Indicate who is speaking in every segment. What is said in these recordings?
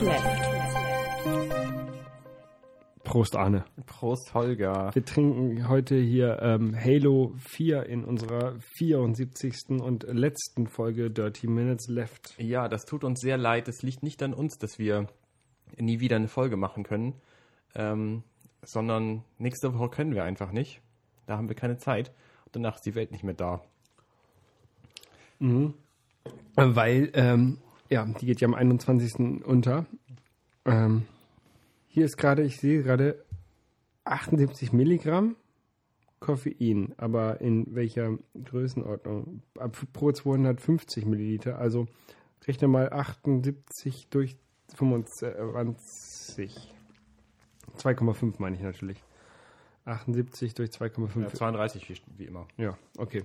Speaker 1: Left.
Speaker 2: Prost, Arne.
Speaker 3: Prost, Holger.
Speaker 2: Wir trinken heute hier ähm, Halo 4 in unserer 74. und letzten Folge Dirty Minutes Left.
Speaker 3: Ja, das tut uns sehr leid. Es liegt nicht an uns, dass wir nie wieder eine Folge machen können, ähm, sondern nächste Woche können wir einfach nicht. Da haben wir keine Zeit. Danach ist die Welt nicht mehr da.
Speaker 2: Weil, ähm, ja, die geht ja am 21. unter. Ähm, hier ist gerade, ich sehe gerade 78 Milligramm Koffein, aber in welcher Größenordnung? Ab pro 250 Milliliter, also rechne mal 78 durch 25. 2,5 meine ich natürlich. 78 durch 2,5.
Speaker 3: Ja, 32 wie, wie immer.
Speaker 2: Ja, okay.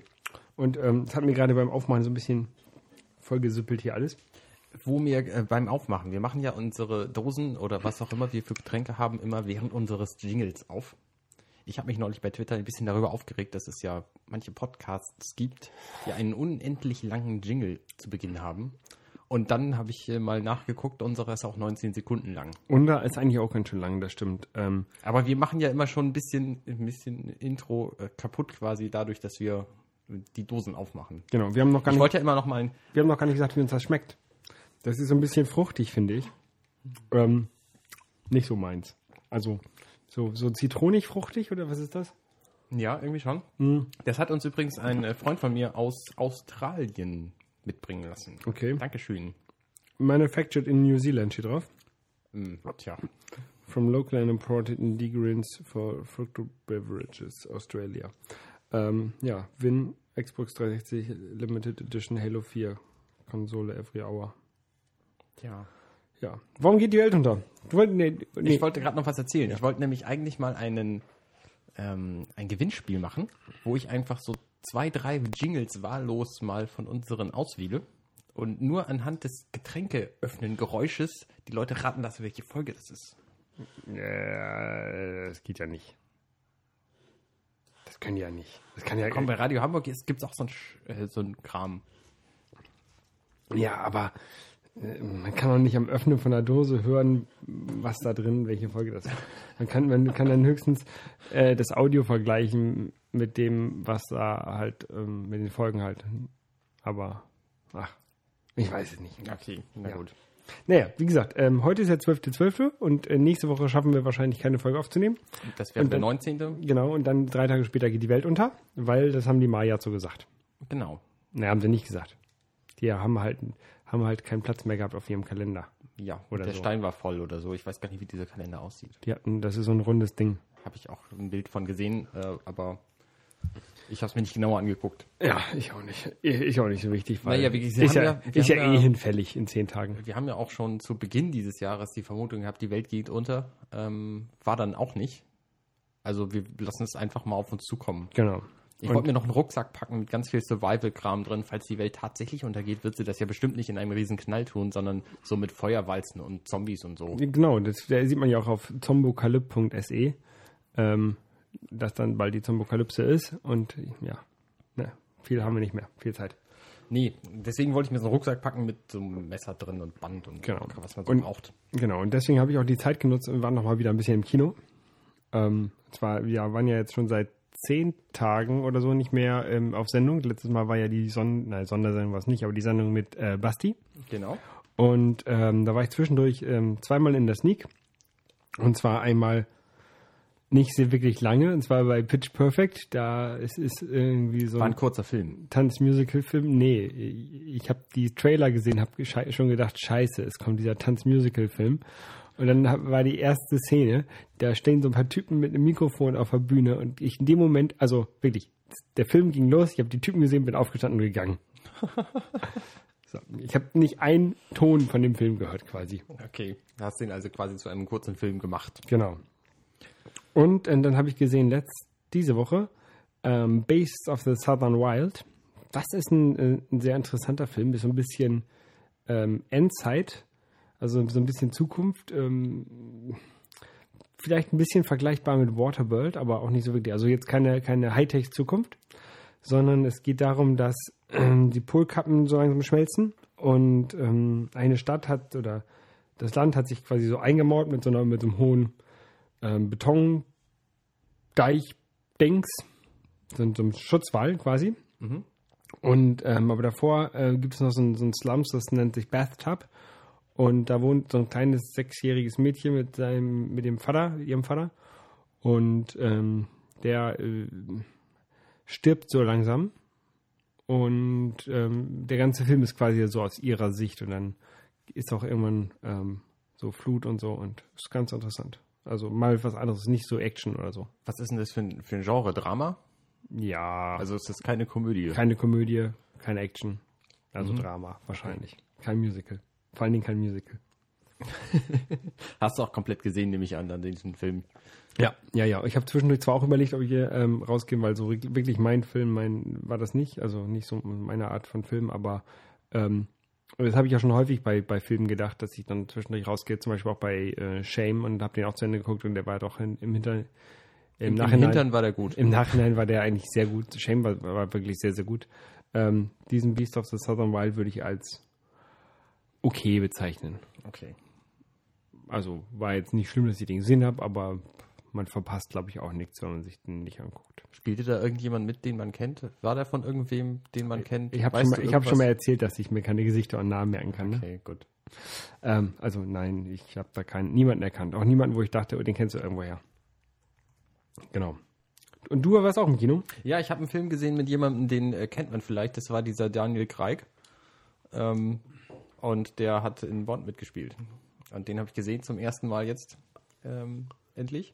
Speaker 2: Und ähm, das hat mir gerade beim Aufmachen so ein bisschen vollgesüppelt hier alles.
Speaker 3: Wo wir äh, beim Aufmachen, wir machen ja unsere Dosen oder was auch immer wir für Getränke haben, immer während unseres Jingles auf. Ich habe mich neulich bei Twitter ein bisschen darüber aufgeregt, dass es ja manche Podcasts gibt, die einen unendlich langen Jingle zu Beginn haben. Und dann habe ich äh, mal nachgeguckt, unsere ist auch 19 Sekunden lang.
Speaker 2: Und da ist eigentlich auch ganz schön lang, das stimmt. Ähm,
Speaker 3: Aber wir machen ja immer schon ein bisschen, ein bisschen Intro äh, kaputt quasi dadurch, dass wir die Dosen aufmachen.
Speaker 2: genau, wir haben noch gar
Speaker 3: Ich
Speaker 2: nicht,
Speaker 3: wollte ja immer noch mal
Speaker 2: wir haben noch gar nicht gesagt, wie uns das schmeckt. Das ist so ein bisschen fruchtig, finde ich. Ähm, nicht so meins. Also so, so zitronig fruchtig oder was ist das?
Speaker 3: ja, irgendwie schon. Das hat uns übrigens ein äh, Freund von mir aus Australien mitbringen lassen.
Speaker 2: Okay.
Speaker 3: Dankeschön.
Speaker 2: Manufactured in New Zealand steht drauf.
Speaker 3: Hm, tja.
Speaker 2: From local and imported ingredients for fructo beverages, Australia. Ähm, ja, Win Xbox 360 Limited Edition Halo 4 Konsole every hour.
Speaker 3: Tja.
Speaker 2: Ja. Warum geht die Welt unter? Du wolltest, nee, nee.
Speaker 3: Ich wollte gerade noch was erzählen. Ich wollte nämlich eigentlich mal einen, ähm, ein Gewinnspiel machen, wo ich einfach so zwei, drei Jingles wahllos mal von unseren auswähle und nur anhand des Getränkeöffnen-Geräusches die Leute raten lassen, welche Folge das ist.
Speaker 2: Äh, das geht ja nicht. Das können die ja nicht. Das kann ja
Speaker 3: Komm, bei Radio Hamburg gibt es auch so ein, äh, so ein Kram.
Speaker 2: Ja, aber man kann auch nicht am Öffnen von der Dose hören, was da drin, welche Folge das ist. Man kann, man kann dann höchstens äh, das Audio vergleichen mit dem, was da halt, ähm, mit den Folgen halt. Aber, ach, ich weiß es nicht.
Speaker 3: Okay, na
Speaker 2: Ja.
Speaker 3: gut.
Speaker 2: Naja, wie gesagt, ähm, heute ist der 12.12. und äh, nächste Woche schaffen wir wahrscheinlich keine Folge aufzunehmen.
Speaker 3: Das wäre der
Speaker 2: dann-
Speaker 3: 19.
Speaker 2: Genau, und dann drei Tage später geht die Welt unter, weil das haben die Maya so gesagt.
Speaker 3: Genau.
Speaker 2: Naja, haben sie nicht gesagt. Die haben halt, haben halt keinen Platz mehr gehabt auf ihrem Kalender.
Speaker 3: Ja,
Speaker 2: Oder
Speaker 3: der
Speaker 2: so.
Speaker 3: Stein war voll oder so. Ich weiß gar nicht, wie dieser Kalender aussieht.
Speaker 2: Die hatten, das ist so ein rundes Ding.
Speaker 3: Habe ich auch ein Bild von gesehen, äh, aber ich habe es mir nicht genauer angeguckt.
Speaker 2: Ja, ich auch nicht. Ich, auch nicht so wichtig, weil
Speaker 3: Naja, sie
Speaker 2: ist ja,
Speaker 3: ja- wir
Speaker 2: ist ja eh
Speaker 3: ja-
Speaker 2: hinfällig in zehn Tagen.
Speaker 3: Wir haben ja auch schon zu Beginn dieses Jahres die Vermutung gehabt, die Welt geht unter. Ähm, war dann auch nicht. Also wir lassen es einfach mal auf uns zukommen.
Speaker 2: Genau.
Speaker 3: Ich wollte mir noch einen Rucksack packen mit ganz viel Survival-Kram drin. Falls die Welt tatsächlich untergeht, wird sie das ja bestimmt nicht in einem riesen Knall tun, sondern so mit Feuerwalzen und Zombies und so.
Speaker 2: Genau, das da sieht man ja auch auf zombokalyp.se, ähm, dass dann bald die Zombokalypse ist und ja, ne, viel haben wir nicht mehr, viel Zeit.
Speaker 3: Nee, deswegen wollte ich mir so einen Rucksack packen mit so einem Messer drin und Band und
Speaker 2: Genau.
Speaker 3: was man so
Speaker 2: Und-
Speaker 3: braucht.
Speaker 2: Genau, und deswegen habe ich auch die Zeit genutzt und war nochmal wieder ein bisschen im Kino. Ähm, zwar, wir waren ja jetzt schon seit zehn Tagen oder so nicht mehr ähm, auf Sendung. Letztes Mal war ja die Son nein, Sondersendung war es nicht, aber die Sendung mit äh, Basti.
Speaker 3: Genau.
Speaker 2: Und ähm, da war ich zwischendurch ähm, zweimal in der Sneak. Und zwar einmal nicht sehr wirklich lange, und zwar bei Pitch Perfect. Da es ist irgendwie so
Speaker 3: War
Speaker 2: ein
Speaker 3: ein kurzer Film.
Speaker 2: Tanzmusical-Film. Nee, ich habe die Trailer gesehen, habe schon gedacht, scheiße, es kommt dieser Tanzmusical-Film. Und dann war die erste Szene, da stehen so ein paar Typen mit einem Mikrofon auf der Bühne und ich in dem Moment, also wirklich, der Film ging los, ich habe die Typen gesehen, bin aufgestanden und gegangen. so, ich habe nicht einen Ton von dem Film gehört quasi.
Speaker 3: Okay. Du hast den also quasi zu einem kurzen Film gemacht.
Speaker 2: Genau. Und, äh, dann habe ich gesehen, letzt, diese Woche, ähm, Beasts of the Southern Wild. Das ist ein, äh, ein sehr interessanter Film, ist so ein bisschen ähm, Endzeit, also so ein bisschen Zukunft. Ähm, vielleicht ein bisschen vergleichbar mit Waterworld, aber auch nicht so wirklich. Also jetzt keine, keine Hightech-Zukunft, sondern es geht darum, dass ähm, die Polkappen so langsam schmelzen Und ähm, eine Stadt hat, oder das Land hat sich quasi so eingemauert mit so, einer, mit so einem hohen ähm, Betondeich-Dings, so, so einem Schutzwall quasi. Und ähm, aber davor äh, gibt es noch so ein, so Slums, das nennt sich Bathtub. Und da wohnt so ein kleines sechsjähriges Mädchen mit seinem, mit dem Vater, ihrem Vater. Und ähm, der äh, stirbt so langsam. Und ähm, der ganze Film ist quasi so aus ihrer Sicht. Und dann ist auch irgendwann ähm, so Flut und so. Und ist ganz interessant. Also mal was anderes, nicht so Action oder so.
Speaker 3: Was ist denn das für ein, für ein Genre? Drama?
Speaker 2: Ja,
Speaker 3: Also ist das keine Komödie?
Speaker 2: keine Komödie, keine Action. Also Drama wahrscheinlich. Kein Musical. Vor allen Dingen kein Musical.
Speaker 3: Hast du auch komplett gesehen, nehme ich an, an diesem Film.
Speaker 2: Ja, ja, ja. Ich habe zwischendurch zwar auch überlegt, ob ich hier ähm, rausgehe, weil so wirklich mein Film, mein war das nicht, also nicht so meine Art von Film, aber ähm, das habe ich ja schon häufig bei, bei Filmen gedacht, dass ich dann zwischendurch rausgehe, zum Beispiel auch bei äh, Shame und habe den auch zu Ende geguckt und der war doch in, im Hinter im,
Speaker 3: Im
Speaker 2: Nachhinein
Speaker 3: Hintern war der gut.
Speaker 2: im Nachhinein war der eigentlich sehr gut. Shame war, war wirklich sehr sehr gut. Ähm, diesen Beast of the Southern Wild würde ich als okay bezeichnen.
Speaker 3: Okay.
Speaker 2: Also war jetzt nicht schlimm, dass ich den gesehen habe, aber man verpasst, glaube ich, auch nichts, wenn man sich den nicht anguckt.
Speaker 3: Spielte da irgendjemand mit, den man kennt? War der von irgendwem, den man kennt?
Speaker 2: Ich habe schon, mal- ich hab schon mal erzählt, dass ich mir keine Gesichter und Namen merken kann. Ne?
Speaker 3: Okay, gut.
Speaker 2: Ähm, also nein, ich habe da keinen, niemanden erkannt. Auch niemanden, wo ich dachte, oh, den kennst du irgendwoher. Genau. Und du warst auch im Kino?
Speaker 3: Ja, ich habe einen Film gesehen mit jemandem, den äh, kennt man vielleicht. Das war dieser Daniel Craig. Ähm, und der hat in Bond mitgespielt. Und den habe ich gesehen zum ersten Mal jetzt ähm, endlich.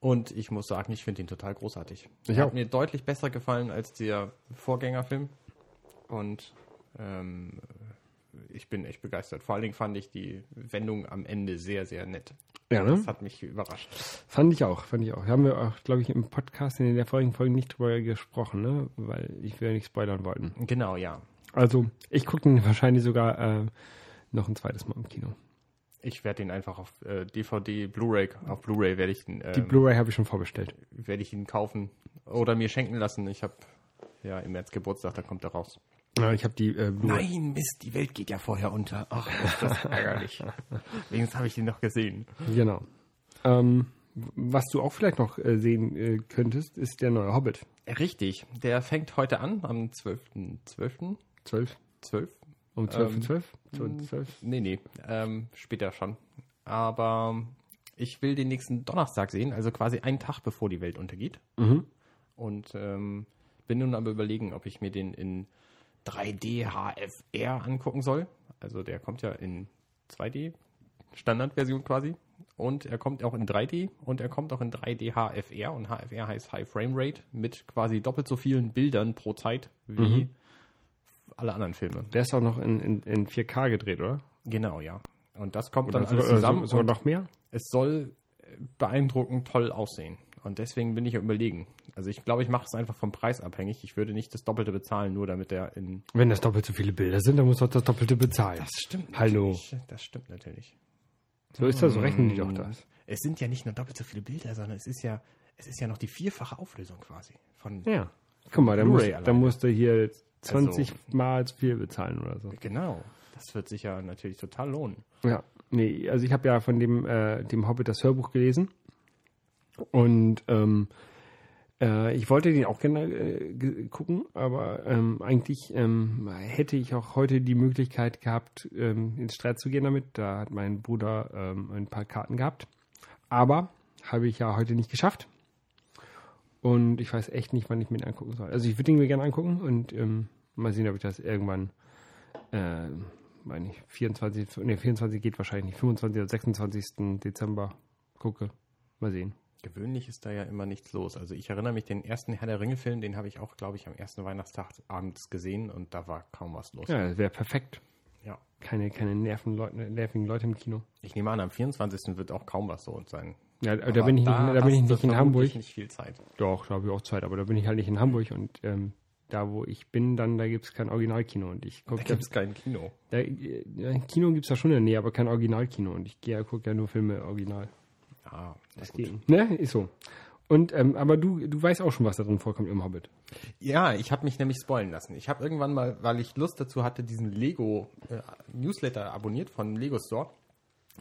Speaker 3: Und ich muss sagen, ich finde ihn total großartig.
Speaker 2: Ich
Speaker 3: hat mir deutlich besser gefallen als der Vorgängerfilm. Und ähm, ich bin echt begeistert. Vor allen Dingen fand ich die Wendung am Ende sehr, sehr nett.
Speaker 2: Ja, ne?
Speaker 3: Das hat mich überrascht.
Speaker 2: Fand ich auch, fand ich auch. Haben wir auch, glaube ich, im Podcast in der vorigen Folge nicht drüber gesprochen, ne? Weil ich will ja nicht spoilern wollten.
Speaker 3: Genau, ja.
Speaker 2: Also, ich gucke ihn wahrscheinlich sogar äh, noch ein zweites Mal im Kino.
Speaker 3: Ich werde ihn einfach auf äh, DVD, Blu-ray, auf Blu-ray werde ich ihn,
Speaker 2: Die
Speaker 3: ähm,
Speaker 2: Blu-ray habe ich schon vorbestellt.
Speaker 3: werde ich ihn kaufen oder mir schenken lassen. Ich habe ja im März Geburtstag, da kommt er raus.
Speaker 2: Ja, ich habe die äh.
Speaker 3: Nein, Mist, die Welt geht ja vorher unter. Ach, ist das ärgerlich. Wenigstens habe ich ihn noch gesehen.
Speaker 2: Genau. Ähm, was du auch vielleicht noch äh, sehen äh, könntest, ist der neue Hobbit.
Speaker 3: Richtig, der fängt heute an, am 12.12. 12.
Speaker 2: 12.
Speaker 3: 12?
Speaker 2: Um 12
Speaker 3: Ähm,
Speaker 2: 12? 12, 12?
Speaker 3: Nee, nee, ähm, später schon. Aber ich will den nächsten Donnerstag sehen, also quasi einen Tag bevor die Welt untergeht.
Speaker 2: Mhm.
Speaker 3: Und ähm, bin nun aber überlegen, ob ich mir den in 3D HFR angucken soll. Also der kommt ja in 2D, Standardversion quasi. Und er kommt auch in 3D und er kommt auch in 3D HFR. Und HFR heißt High Frame Rate mit quasi doppelt so vielen Bildern pro Zeit wie alle anderen Filme.
Speaker 2: Der ist auch noch in, in, in 4K gedreht, oder?
Speaker 3: Genau, ja. Und das kommt dann
Speaker 2: Oder
Speaker 3: alles
Speaker 2: sogar,
Speaker 3: zusammen.
Speaker 2: so, sogar
Speaker 3: und
Speaker 2: noch mehr?
Speaker 3: es soll beeindruckend toll aussehen. Und deswegen bin ich ja überlegen. Also ich glaube, ich mache es einfach vom Preis abhängig. Ich würde nicht das Doppelte bezahlen, nur damit er in.
Speaker 2: Wenn das doppelt so viele Bilder sind, dann muss doch das Doppelte bezahlen. Das
Speaker 3: stimmt.
Speaker 2: Hallo.
Speaker 3: natürlich. Das stimmt natürlich.
Speaker 2: So ist das, so rechnen die doch das.
Speaker 3: Es sind ja nicht nur doppelt so viele Bilder, sondern es ist ja, es ist ja noch die vierfache Auflösung quasi. Von
Speaker 2: Ja. Guck mal, da
Speaker 3: alleine.
Speaker 2: musst du hier 20
Speaker 3: Also-
Speaker 2: Mal zu viel bezahlen oder so.
Speaker 3: Genau. Das wird sich ja natürlich total lohnen.
Speaker 2: Ja, nee, also ich habe ja von dem, äh, dem Hobbit das Hörbuch gelesen. Und ähm, äh, ich wollte den auch gerne äh, gucken, aber ähm, eigentlich ähm, hätte ich auch heute die Möglichkeit gehabt, ähm, ins Streit zu gehen damit. Da hat mein Bruder ähm, ein paar Karten gehabt. Aber habe ich ja heute nicht geschafft. Und ich weiß echt nicht, wann ich mir den angucken soll. Also ich würde ihn mir gerne angucken und ähm, mal sehen, ob ich das irgendwann äh, meine ich, 24, nee, 24 geht wahrscheinlich nicht, 25 oder 26. Dezember gucke. Mal sehen.
Speaker 3: Gewöhnlich ist da ja immer nichts los. Also ich erinnere mich, den ersten Herr der Ringe-Film, den habe ich auch, glaube ich, am ersten Weihnachtstag abends gesehen und da war kaum was los.
Speaker 2: Ja, das wäre perfekt.
Speaker 3: Ja.
Speaker 2: Keine, keine nervigen Leute im Kino.
Speaker 3: Ich nehme an, am 24. wird auch kaum was los sein.
Speaker 2: Ja, da bin ich nicht, da bin ich nicht in Hamburg.
Speaker 3: nicht viel Zeit.
Speaker 2: Doch, da habe ich auch Zeit, aber da bin ich halt nicht in Hamburg und ähm, da, wo ich bin, dann, da gibt es kein Originalkino und ich
Speaker 3: Da
Speaker 2: gucke
Speaker 3: gibt es kein Kino.
Speaker 2: da, äh, ja, Kino gibt es da schon in der Nähe, aber kein Originalkino und ich gehe gucke ja nur Filme original.
Speaker 3: Ah,
Speaker 2: Das geht. Ne, ist so. Und, ähm, aber du, du weißt auch schon, was da drin vorkommt im Hobbit.
Speaker 3: Ja, ich habe mich nämlich spoilen lassen. Ich habe irgendwann mal, weil ich Lust dazu hatte, diesen Lego äh, Newsletter abonniert von Lego Store.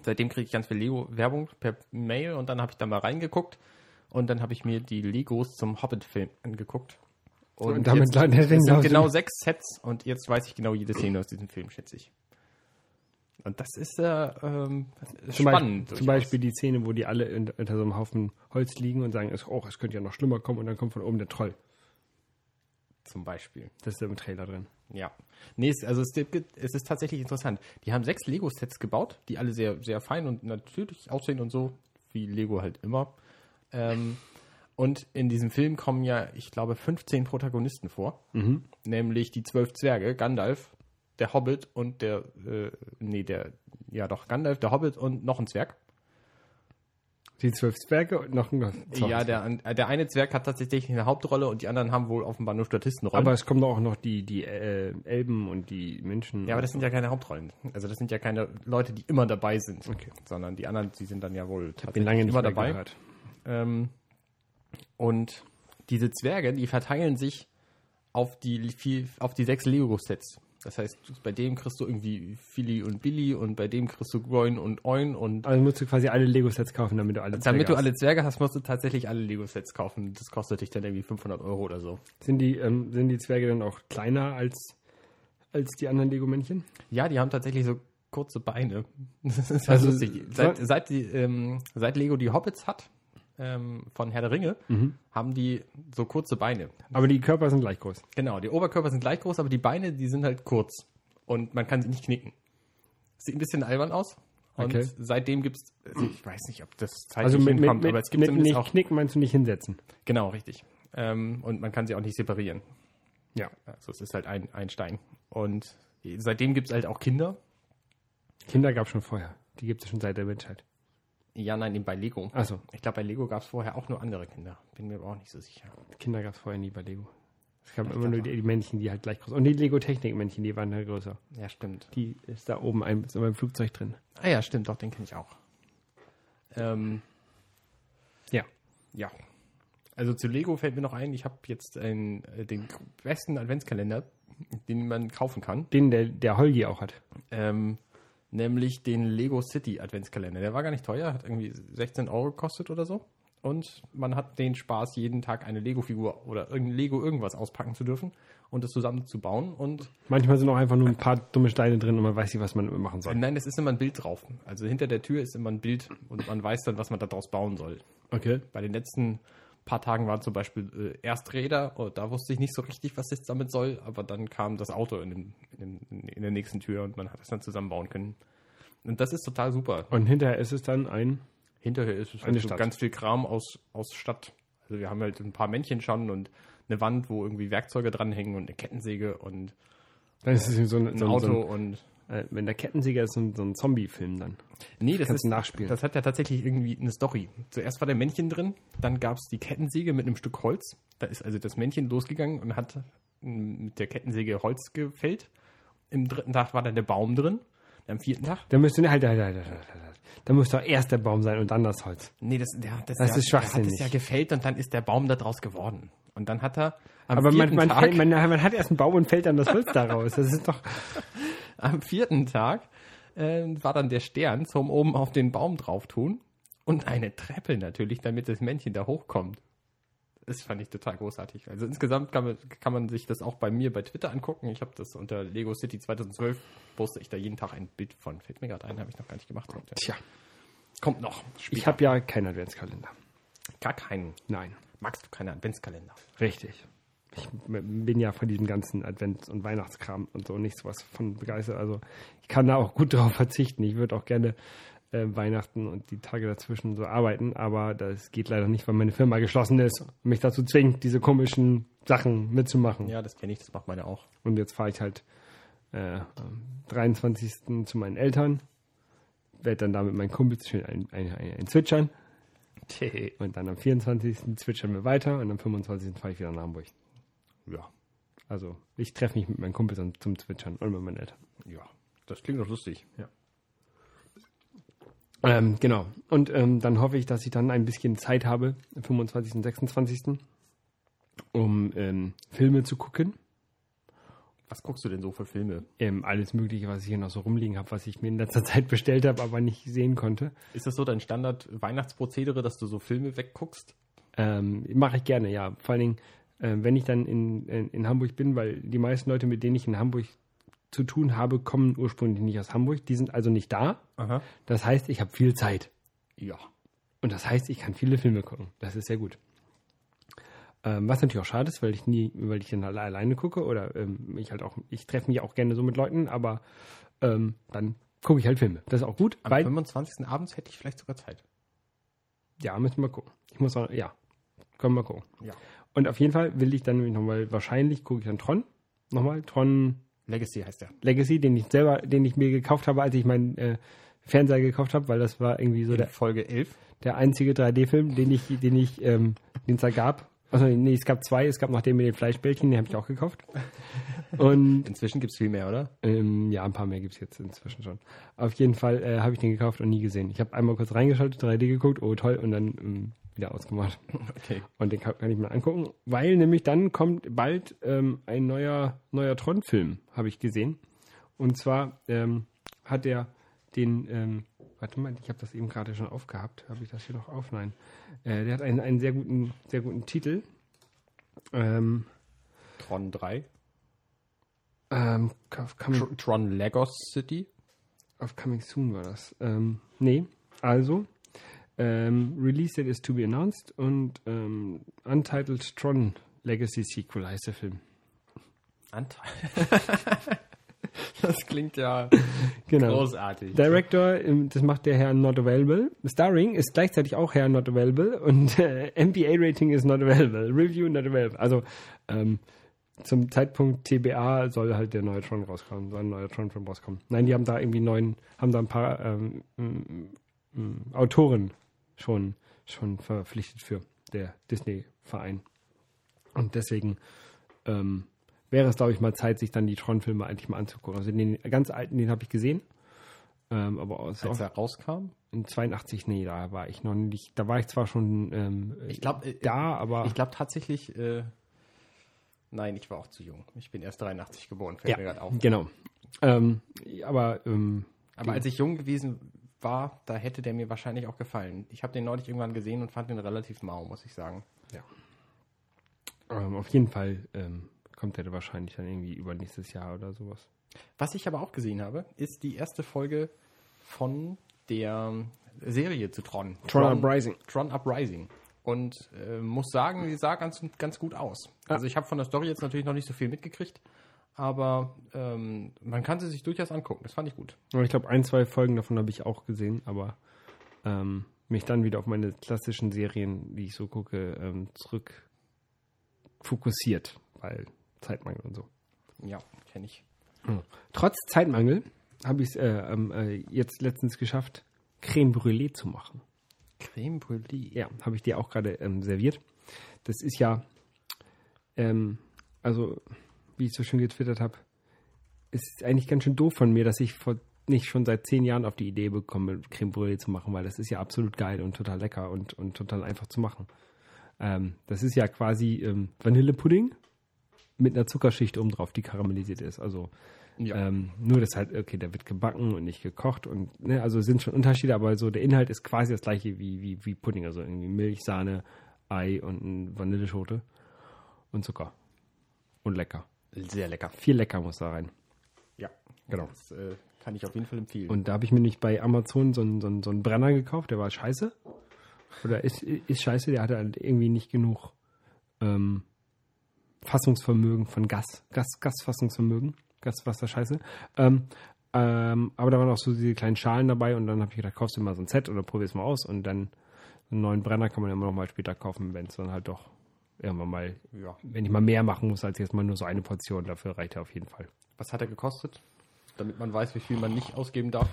Speaker 3: Seitdem kriege ich ganz viel Lego-Werbung per Mail und dann habe ich da mal reingeguckt und dann habe ich mir die Legos zum Hobbit-Film angeguckt. Und,
Speaker 2: Und damit
Speaker 3: jetzt, es sind genau sechs Sets und jetzt weiß ich genau jede Szene aus diesem Film, schätze ich. Und das ist äh, ähm,
Speaker 2: Zum,
Speaker 3: spannend.
Speaker 2: Beispiel, zum Beispiel die Szene, wo die alle in, unter so einem Haufen Holz liegen und sagen, es, oh, es könnte ja noch schlimmer kommen und dann kommt von oben der Troll.
Speaker 3: zum Beispiel.
Speaker 2: Das ist im Trailer drin.
Speaker 3: Ja. Nee, es, also es, es ist tatsächlich interessant. Die haben sechs Lego-Sets gebaut, die alle sehr, sehr fein und natürlich aussehen und so, wie Lego halt immer. Ähm, und in diesem Film kommen ja, ich glaube, 15 Protagonisten vor. Nämlich die zwölf Zwerge, Gandalf, der Hobbit und der, äh, nee, der, ja doch, Gandalf, der Hobbit und noch ein Zwerg.
Speaker 2: Die zwölf Zwerge und noch ein Zorn.
Speaker 3: Ja, der, äh, der eine Zwerg hat tatsächlich eine Hauptrolle und die anderen haben wohl offenbar nur Statistenrollen.
Speaker 2: Aber es kommen doch auch noch die, die äh, Elben und die Menschen.
Speaker 3: Ja, aber das sind ja keine Hauptrollen. Also das sind ja keine Leute, die immer dabei sind.
Speaker 2: Okay.
Speaker 3: Sondern die anderen, die sind dann ja wohl
Speaker 2: ich bin lange nicht
Speaker 3: immer dabei.
Speaker 2: gehört.
Speaker 3: Ähm, und diese Zwerge, die verteilen sich auf die, vier- auf die sechs Lego-Sets. Das heißt, bei dem kriegst du irgendwie Philly und Billy und bei dem kriegst du Groin und Oin und
Speaker 2: Also musst du quasi alle Lego-Sets kaufen, damit du alle
Speaker 3: damit du
Speaker 2: Zwerge
Speaker 3: alle Zwerge hast, musst du tatsächlich alle Lego-Sets kaufen. Das kostet dich dann irgendwie 500 Euro oder so.
Speaker 2: hast. Sind die, ähm, sind die Zwerge dann auch kleiner als, als die anderen Lego-Männchen?
Speaker 3: Ja, die haben tatsächlich so kurze Beine. Das ist
Speaker 2: Also,
Speaker 3: lustig. Seit, seit, die, ähm, seit Lego die Hobbits hat, ähm, von Herr der Ringe,
Speaker 2: Mhm.
Speaker 3: haben die so kurze Beine.
Speaker 2: Aber die Körper sind gleich groß.
Speaker 3: Genau, die Oberkörper sind gleich groß, aber die Beine, die sind halt kurz. Und man kann sie nicht knicken. Sieht ein bisschen albern aus. Und
Speaker 2: Okay.
Speaker 3: seitdem gibt es, also ich weiß nicht, ob das zeitlich
Speaker 2: Also mit,
Speaker 3: hinkommt,
Speaker 2: mit,
Speaker 3: aber es gibt
Speaker 2: mit
Speaker 3: zumindest
Speaker 2: nicht
Speaker 3: auch,
Speaker 2: knicken meinst du nicht hinsetzen.
Speaker 3: genau, richtig. Ähm, und man kann sie auch nicht separieren.
Speaker 2: Ja.
Speaker 3: Also es ist halt ein, ein Stein. Und seitdem gibt es halt auch Kinder.
Speaker 2: Kinder gab es schon vorher. Die gibt es schon seit der Menschheit.
Speaker 3: Ja, nein, eben bei Lego.
Speaker 2: Achso,
Speaker 3: Ich glaube, bei Lego gab es vorher auch nur andere Kinder. Bin mir aber auch nicht so sicher.
Speaker 2: Kinder gab es vorher nie bei Lego. Es gab
Speaker 3: Ich
Speaker 2: immer nur die, die Männchen, die halt gleich groß Und die Lego-Technik-Männchen, die waren halt größer.
Speaker 3: Ja, stimmt.
Speaker 2: Die ist da oben ein, ist meinem Flugzeug drin.
Speaker 3: Ah ja, stimmt, doch, den kenne ich auch. Ähm,
Speaker 2: Ja.
Speaker 3: ja. Also zu Lego fällt mir noch ein, ich habe jetzt einen, äh, den besten Adventskalender, den man kaufen kann.
Speaker 2: Den, der, der Holgi auch hat.
Speaker 3: Ähm, nämlich den Lego City Adventskalender. Der war gar nicht teuer, hat irgendwie 16 Euro gekostet oder so. Und man hat den Spaß, jeden Tag eine Lego-Figur oder irgendein Lego irgendwas auspacken zu dürfen und das zusammenzubauen. Und
Speaker 2: Manchmal sind auch einfach nur ein paar dumme Steine drin und man weiß nicht, was man machen soll.
Speaker 3: nein, es ist immer ein Bild drauf. Also hinter der Tür ist immer ein Bild und man weiß dann, was man daraus bauen soll.
Speaker 2: Okay.
Speaker 3: Bei den letzten paar Tagen waren zum Beispiel äh, Ersträder, und da wusste ich nicht so richtig, was es damit soll, aber dann kam das Auto in, dem, in, dem, in der nächsten Tür und man hat es dann zusammenbauen können. Und das ist total super.
Speaker 2: Und hinterher ist es dann ein.
Speaker 3: Hinterher ist es
Speaker 2: Eine
Speaker 3: halt so
Speaker 2: Stadt.
Speaker 3: ganz viel Kram aus, aus Stadt. Also wir haben halt ein paar Männchen schon und eine Wand, wo irgendwie Werkzeuge dranhängen und eine Kettensäge und
Speaker 2: Dann ist es so ein,
Speaker 3: ein
Speaker 2: so ein,
Speaker 3: Auto
Speaker 2: so
Speaker 3: und
Speaker 2: ein äh, wenn der Kettensäger ist, so ein, so ein Zombie-Film dann.
Speaker 3: Nee, das
Speaker 2: Kannst
Speaker 3: ist
Speaker 2: du nachspielen.
Speaker 3: Das hat ja tatsächlich irgendwie eine Story. Zuerst war der Männchen drin, dann gab es die Kettensäge mit einem Stück Holz. Da ist also das Männchen losgegangen und hat mit der Kettensäge Holz gefällt. Im dritten Tag war dann der Baum drin. Am vierten Tag.
Speaker 2: Da müsste, halt, halt, halt, halt, halt, halt. Da muss doch erst der Baum sein und dann das Holz.
Speaker 3: Nee, das, der, das,
Speaker 2: Das
Speaker 3: der,
Speaker 2: ist
Speaker 3: Der hat
Speaker 2: schwachsinnig.
Speaker 3: es ja gefällt und dann ist der Baum da draus geworden. Und dann hat er am
Speaker 2: Aber man,
Speaker 3: vierten
Speaker 2: man,
Speaker 3: Tag,
Speaker 2: fällt, man, man hat erst einen Baum und fällt dann das Holz daraus. Das ist doch.
Speaker 3: am vierten Tag äh, war dann der Stern zum oben auf den Baum drauf tun und eine Treppe natürlich, damit das Männchen da hochkommt. Das fand ich total großartig. Also insgesamt kann man, kann man sich das auch bei mir bei Twitter angucken. Ich habe das unter Lego City 2012, poste ich da jeden Tag ein Bild von. Fällt mir gerade ein, habe ich noch gar nicht gemacht.
Speaker 2: Tja,
Speaker 3: Kommt noch. Später.
Speaker 2: ich habe ja keinen Adventskalender.
Speaker 3: gar keinen.
Speaker 2: Nein,
Speaker 3: Magst du keinen Adventskalender?
Speaker 2: richtig. Ich bin ja von diesem ganzen Advents- und Weihnachtskram und so nicht sowas von begeistert. Also ich kann da auch gut drauf verzichten. Ich würde auch gerne äh, Weihnachten und die Tage dazwischen so arbeiten, aber das geht leider nicht, weil meine Firma geschlossen ist und mich dazu zwingt, diese komischen Sachen mitzumachen.
Speaker 3: Ja, das kenne ich, das macht meine auch.
Speaker 2: Und jetzt fahre ich halt äh, am 23. zu meinen Eltern, werde dann da mit meinen Kumpels schön ein, ein, ein, ein zwitschern und dann am 24. zwitschern wir weiter und am 25. fahre ich wieder nach Hamburg.
Speaker 3: Ja,
Speaker 2: Also ich treffe mich mit meinen Kumpels zum- Zwitschern und mit meinen Eltern.
Speaker 3: ja. Das klingt doch lustig.
Speaker 2: Ja. Ähm, genau. Und ähm, dann hoffe ich, dass ich dann ein bisschen Zeit habe, am 25. und 26. um ähm, Filme zu gucken.
Speaker 3: Was guckst du denn so für Filme?
Speaker 2: Ähm, alles Mögliche, was ich hier noch so rumliegen habe, was ich mir in letzter Zeit bestellt habe, aber nicht sehen konnte.
Speaker 3: Ist das so dein Standard-Weihnachtsprozedere, dass du so Filme wegguckst?
Speaker 2: Ähm, Mache ich gerne, ja. Vor allen Dingen, äh, wenn ich dann in, in, in Hamburg bin, weil die meisten Leute, mit denen ich in Hamburg zu tun habe, kommen ursprünglich nicht aus Hamburg. Die sind also nicht da.
Speaker 3: Aha.
Speaker 2: Das heißt, ich habe viel Zeit.
Speaker 3: Ja.
Speaker 2: Und das heißt, ich kann viele Filme gucken. Das ist sehr gut. Ähm, was natürlich auch schade ist, weil ich nie, weil ich dann alle alleine gucke oder ähm, ich halt auch, ich treffe mich auch gerne so mit Leuten, aber ähm, dann gucke ich halt Filme. Das ist auch gut,
Speaker 3: Am
Speaker 2: weil
Speaker 3: 25. abends hätte ich vielleicht sogar Zeit.
Speaker 2: ja, müssen wir gucken. Ich muss auch, ja, können wir mal gucken.
Speaker 3: Ja.
Speaker 2: Und auf jeden Fall will ich dann nochmal, wahrscheinlich gucke ich dann Tron, nochmal Tron
Speaker 3: Legacy heißt der.
Speaker 2: Legacy, den ich selber, den ich mir gekauft habe, als ich meinen äh, Fernseher gekauft habe, weil das war irgendwie so
Speaker 3: In
Speaker 2: der,
Speaker 3: Folge 11.
Speaker 2: der einzige 3D-Film, den ich, den ich, ähm, den es da gab. Also nee, es gab zwei, es gab noch den mit den Fleischbällchen, den habe ich auch gekauft. Und
Speaker 3: Inzwischen gibt es viel mehr, oder?
Speaker 2: ähm, ja, ein paar mehr gibt es jetzt inzwischen schon. Auf jeden Fall äh, habe ich den gekauft und nie gesehen. Ich habe einmal kurz reingeschaltet, 3D geguckt, oh toll, und dann ähm, wieder ausgemacht.
Speaker 3: Okay.
Speaker 2: Und den kann, kann ich mal angucken, weil nämlich dann kommt bald ähm, ein neuer, neuer Tron-Film, habe ich gesehen. Und zwar ähm, hat er den, ähm, warte mal, ich habe das eben gerade schon aufgehabt. Habe ich das hier noch auf? Nein. Äh, der hat einen, einen sehr guten, sehr guten Titel. Ähm,
Speaker 3: Tron 3.
Speaker 2: ähm,
Speaker 3: Tr Tron Lagos City.
Speaker 2: auf Coming Soon war das. Ähm, nee, also ähm, Release Date is to be announced und ähm, Untitled Tron Legacy Sequel heißt der Film.
Speaker 3: Anteil. das klingt ja
Speaker 2: Genau.
Speaker 3: großartig.
Speaker 2: Director, ähm, das macht der Herr Not Available. Starring ist gleichzeitig auch Herr Not Available und äh, MPA-Rating ist Not Available. Review Not Available. Also ähm, zum Zeitpunkt TBA soll halt der neue Tron rauskommen, soll ein neuer Tron-Film rauskommen. Nein, die haben da irgendwie neuen, haben da ein paar ähm, ähm, Autoren schon, schon verpflichtet für, der Disney-Verein. Und deswegen ähm, wäre es, glaube ich, mal Zeit, sich dann die Tron-Filme eigentlich mal anzugucken. Also den ganz alten, den habe ich gesehen. Ähm, aber aus,
Speaker 3: Als er rauskam.
Speaker 2: in 82, nee, da war ich noch nicht. Da war ich zwar schon ähm,
Speaker 3: Ich glaube, äh,
Speaker 2: da, aber
Speaker 3: ich glaube tatsächlich, äh, nein, ich war auch zu jung. Ich bin erst 83 geboren, fällt
Speaker 2: ja,
Speaker 3: mir gerade auf.
Speaker 2: genau. Ähm, aber ähm,
Speaker 3: Aber als ich jung gewesen war, da hätte der mir wahrscheinlich auch gefallen. Ich habe den neulich irgendwann gesehen und fand den relativ mau, muss ich sagen.
Speaker 2: ähm, auf jeden Fall ähm, kommt der wahrscheinlich dann irgendwie übernächstes Jahr oder sowas.
Speaker 3: Was ich aber auch gesehen habe, ist die erste Folge von der Serie zu Tron.
Speaker 2: Tron Uprising.
Speaker 3: Tron Uprising. Und äh, muss sagen, die sah ganz, ganz gut aus. Also ich habe von der Story jetzt natürlich noch nicht so viel mitgekriegt, aber ähm, man kann sie sich durchaus angucken. Das fand ich gut.
Speaker 2: Ich glaube, ein, zwei Folgen davon habe ich auch gesehen, aber ähm, mich dann wieder auf meine klassischen Serien, die ich so gucke, ähm, zurück fokussiert, weil Zeitmangel und so.
Speaker 3: Ja, kenne ich.
Speaker 2: Trotz Zeitmangel habe ich es äh, ähm, äh, jetzt letztens geschafft, Creme Brûlée zu machen.
Speaker 3: Creme Brûlée.
Speaker 2: Ja, habe ich dir auch gerade ähm, serviert. Das ist ja, ähm, also, wie ich so schön getwittert habe, ist eigentlich ganz schön doof von mir, dass ich vor nicht schon seit zehn Jahren auf die Idee bekomme, Creme Brûlée zu machen, weil das ist ja absolut geil und total lecker und, und total einfach zu machen. Ähm, das ist ja quasi ähm, Vanillepudding mit einer Zuckerschicht oben drauf, die karamellisiert ist. Also
Speaker 3: Ja.
Speaker 2: ähm, nur das halt, okay, der wird gebacken und nicht gekocht und ne, also es sind schon Unterschiede, aber so der Inhalt ist quasi das gleiche wie, wie, wie Pudding, also irgendwie Milch, Sahne, Ei und Vanilleschote und Zucker. Und lecker.
Speaker 3: Sehr lecker.
Speaker 2: Viel lecker muss da rein.
Speaker 3: Ja,
Speaker 2: Genau.
Speaker 3: Das äh, kann ich auf jeden Fall empfehlen.
Speaker 2: Und da habe ich mir nicht bei Amazon so einen, so, einen, so einen Brenner gekauft, der war scheiße. Oder ist, ist scheiße, der hatte halt irgendwie nicht genug ähm, Fassungsvermögen von Gas. Gas, Gasfassungsvermögen. Gaswasser scheiße. Ähm, ähm, aber da waren auch so diese kleinen Schalen dabei und dann habe ich gedacht, kaufst du mal so ein Set oder probier's mal aus und dann einen neuen Brenner kann man immer noch mal später kaufen, wenn es dann halt doch irgendwann mal,
Speaker 3: ja.
Speaker 2: wenn ich mal mehr machen muss als jetzt mal nur so eine Portion, dafür reicht er auf jeden Fall.
Speaker 3: Was hat er gekostet? Damit man weiß, wie viel man nicht ausgeben darf.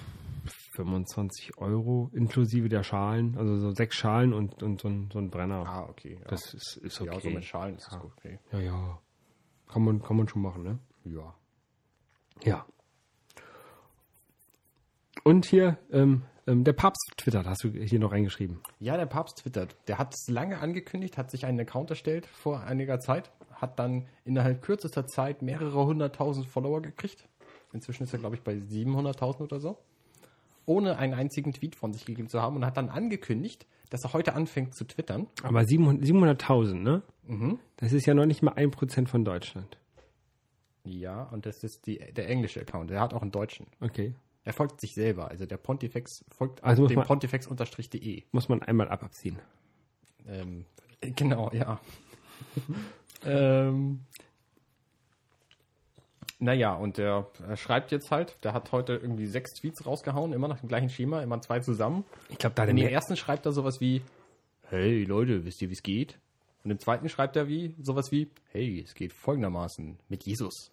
Speaker 2: 25 Euro inklusive der Schalen, also so sechs Schalen und, und so, ein, so ein Brenner.
Speaker 3: Ah, okay. Ja.
Speaker 2: Das ist, ist okay.
Speaker 3: Ja, so mit Schalen ist das gut. Okay.
Speaker 2: ja, ja. Kann man, kann man schon machen, ne?
Speaker 3: Ja.
Speaker 2: Ja. Und hier, ähm, Ähm, der Papst twittert, hast du hier noch reingeschrieben.
Speaker 3: Ja, der Papst twittert. Der hat es lange angekündigt, hat sich einen Account erstellt vor einiger Zeit, hat dann innerhalb kürzester Zeit mehrere hunderttausend Follower gekriegt. Inzwischen ist er, glaube ich, bei 700.000 oder so. Ohne einen einzigen Tweet von sich gegeben zu haben und hat dann angekündigt, dass er heute anfängt zu twittern.
Speaker 2: Aber 700 700.000, ne? Das ist ja noch nicht mal ein Prozent von Deutschland.
Speaker 3: Ja, und das ist die, der englische Account. Der hat auch einen deutschen.
Speaker 2: Okay.
Speaker 3: Er folgt sich selber. Also der Pontifex folgt
Speaker 2: Also
Speaker 3: dem Pontifex-de.
Speaker 2: Muss man einmal abziehen.
Speaker 3: Ähm, genau, ja. ähm, naja, und der, er schreibt jetzt halt, der hat heute irgendwie sechs Tweets rausgehauen, immer nach dem gleichen Schema, immer zwei zusammen.
Speaker 2: Ich glaube, da
Speaker 3: In dem ersten schreibt er sowas wie, hey Leute, wisst ihr, wie es geht? Und im zweiten schreibt er wie, sowas wie, hey, es geht folgendermaßen mit Jesus.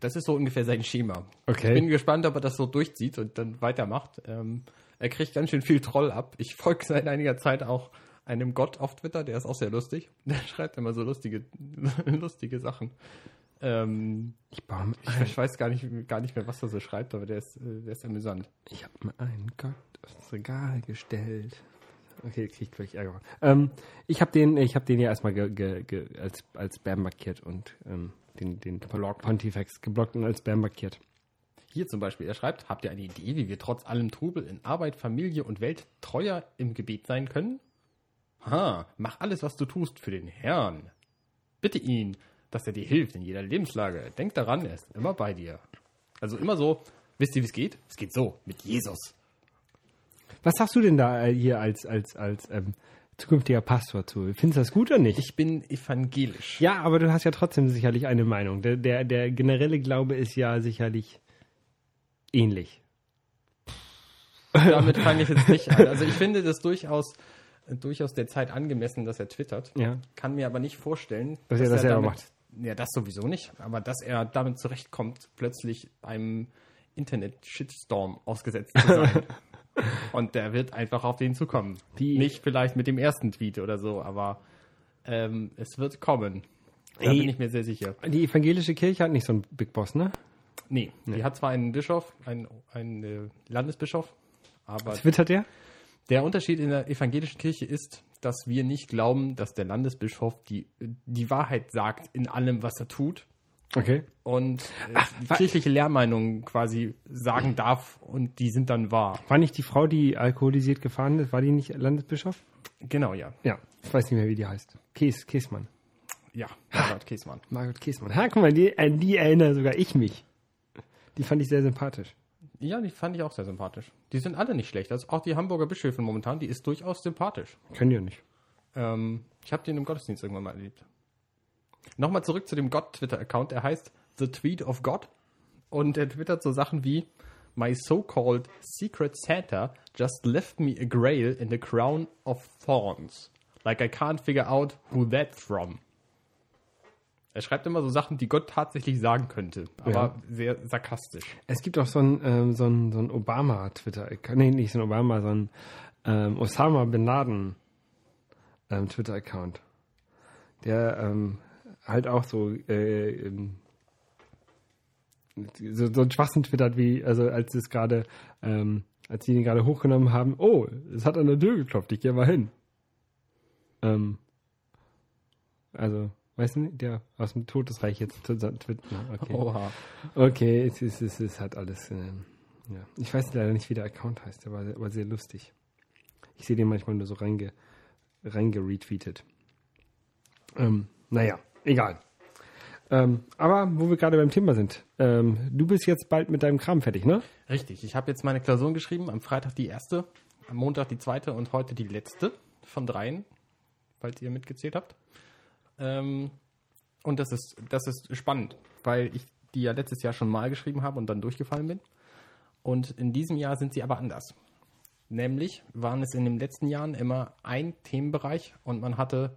Speaker 3: Das ist so ungefähr sein Schema.
Speaker 2: Okay.
Speaker 3: Ich bin gespannt, ob er das so durchzieht und dann weitermacht. Ähm, er kriegt ganz schön viel Troll ab. Ich folge seit einiger Zeit auch einem Gott auf Twitter, der ist auch sehr lustig. Der schreibt immer so lustige, lustige Sachen. Ähm,
Speaker 2: Ich baue
Speaker 3: ich, ich weiß gar nicht, gar nicht mehr, was er so schreibt, aber der ist, äh, der ist amüsant.
Speaker 2: Ich habe mir einen Gott aufs Regal gestellt. Okay, kriegt gleich Ärger. Ähm, ich habe den, ich habe den ja erstmal ge, ge, ge, als als Spam markiert und ähm, den den Pontifex geblockt und als Spam markiert.
Speaker 3: Hier zum Beispiel, er schreibt, habt ihr eine Idee, wie wir trotz allem Trubel in Arbeit, Familie und Welt treuer im Gebet sein können? Ha, mach alles, was du tust, für den Herrn. Bitte ihn, dass er dir hilft in jeder Lebenslage. Denk daran, er ist immer bei dir. Also immer so, wisst ihr, wie es geht? Es geht so, mit Jesus.
Speaker 2: Was sagst du denn da äh, hier als als als ähm, zukünftiger Pastor zu? Findest du das gut oder nicht?
Speaker 3: Ich bin evangelisch.
Speaker 2: ja, aber du hast ja trotzdem sicherlich eine Meinung. Der der der generelle Glaube ist ja sicherlich ähnlich.
Speaker 3: Damit fange ich jetzt nicht an. Also ich finde das durchaus, durchaus der Zeit angemessen, dass er twittert.
Speaker 2: Ja.
Speaker 3: Kann mir aber nicht vorstellen,
Speaker 2: Dass er das selber
Speaker 3: damit,
Speaker 2: macht.
Speaker 3: Ja, das sowieso nicht. Aber dass er damit zurechtkommt, plötzlich einem Internet-Shitstorm ausgesetzt zu sein. Und der wird einfach auf den zukommen.
Speaker 2: Die-
Speaker 3: nicht vielleicht mit dem ersten Tweet oder so, aber ähm, es wird kommen. Da
Speaker 2: Ey.
Speaker 3: bin ich mir sehr sicher.
Speaker 2: Die evangelische Kirche hat nicht so einen Big Boss, ne?
Speaker 3: Nee, die hat zwar einen Bischof, einen, einen äh, Landesbischof, aber
Speaker 2: Twittert der?
Speaker 3: Der Unterschied in der evangelischen Kirche ist, dass wir nicht glauben, dass der Landesbischof die, die Wahrheit sagt in allem, was er tut
Speaker 2: Okay.
Speaker 3: und äh, die kirchliche Lehrmeinungen quasi sagen darf und die sind dann wahr.
Speaker 2: War nicht die Frau, die alkoholisiert gefahren ist, war die nicht Landesbischof?
Speaker 3: Genau, ja.
Speaker 2: Ja, ich weiß nicht mehr, wie die heißt. Käs, Käsmann.
Speaker 3: Ja, Herbert Käsmann.
Speaker 2: Margot Käsmann. Ha, guck mal, die, an die erinnere sogar ich mich. Die fand ich sehr sympathisch.
Speaker 3: Ja, die fand ich auch sehr sympathisch. Die sind alle nicht schlecht. Also auch die Hamburger Bischöfin momentan, die ist durchaus sympathisch.
Speaker 2: Können ja nicht.
Speaker 3: Ähm, ich habe den im Gottesdienst irgendwann mal erlebt. Nochmal zurück zu dem Gott-Twitter-Account. Er heißt The Tweet of God. Und er twittert so Sachen wie My so-called secret Santa just left me a grail in the crown of thorns. Like I can't figure out who that's from. Er schreibt immer so Sachen, die Gott tatsächlich sagen könnte, aber
Speaker 2: Ja.
Speaker 3: sehr sarkastisch.
Speaker 2: Es gibt auch so einen ähm, so einen, so einen Obama-Twitter. Nee, nicht so ein Obama, so ein ähm, Osama Bin Laden ähm, Twitter-Account. Der ähm, halt auch so, äh, ähm, so, so einen Schwachsinn twittert, wie, also als es gerade, als die den gerade hochgenommen haben, oh, es hat an der Tür geklopft, ich gehe mal hin. Ähm, also, weißt du, nicht, der aus dem Todesreich jetzt twittert. Okay.
Speaker 3: Oha.
Speaker 2: Okay, es, ist, es, ist, hat alles. Ähm, ja. Ich weiß leider nicht, wie der Account heißt, der war, sehr- war sehr lustig. Ich sehe den manchmal nur so reinge, reingeretweetet. Ähm, naja, egal. Ähm, aber wo wir gerade beim Thema sind, ähm, du bist jetzt bald mit deinem Kram fertig, ne?
Speaker 3: Richtig, ich habe jetzt meine Klausuren geschrieben. Am Freitag die erste, am Montag die zweite und heute die letzte von dreien, falls ihr mitgezählt habt. Ähm, und das ist, das ist spannend, weil ich die ja letztes Jahr schon mal geschrieben habe und dann durchgefallen bin. Und in diesem Jahr sind sie aber anders. Nämlich waren es in den letzten Jahren immer ein Themenbereich und man hatte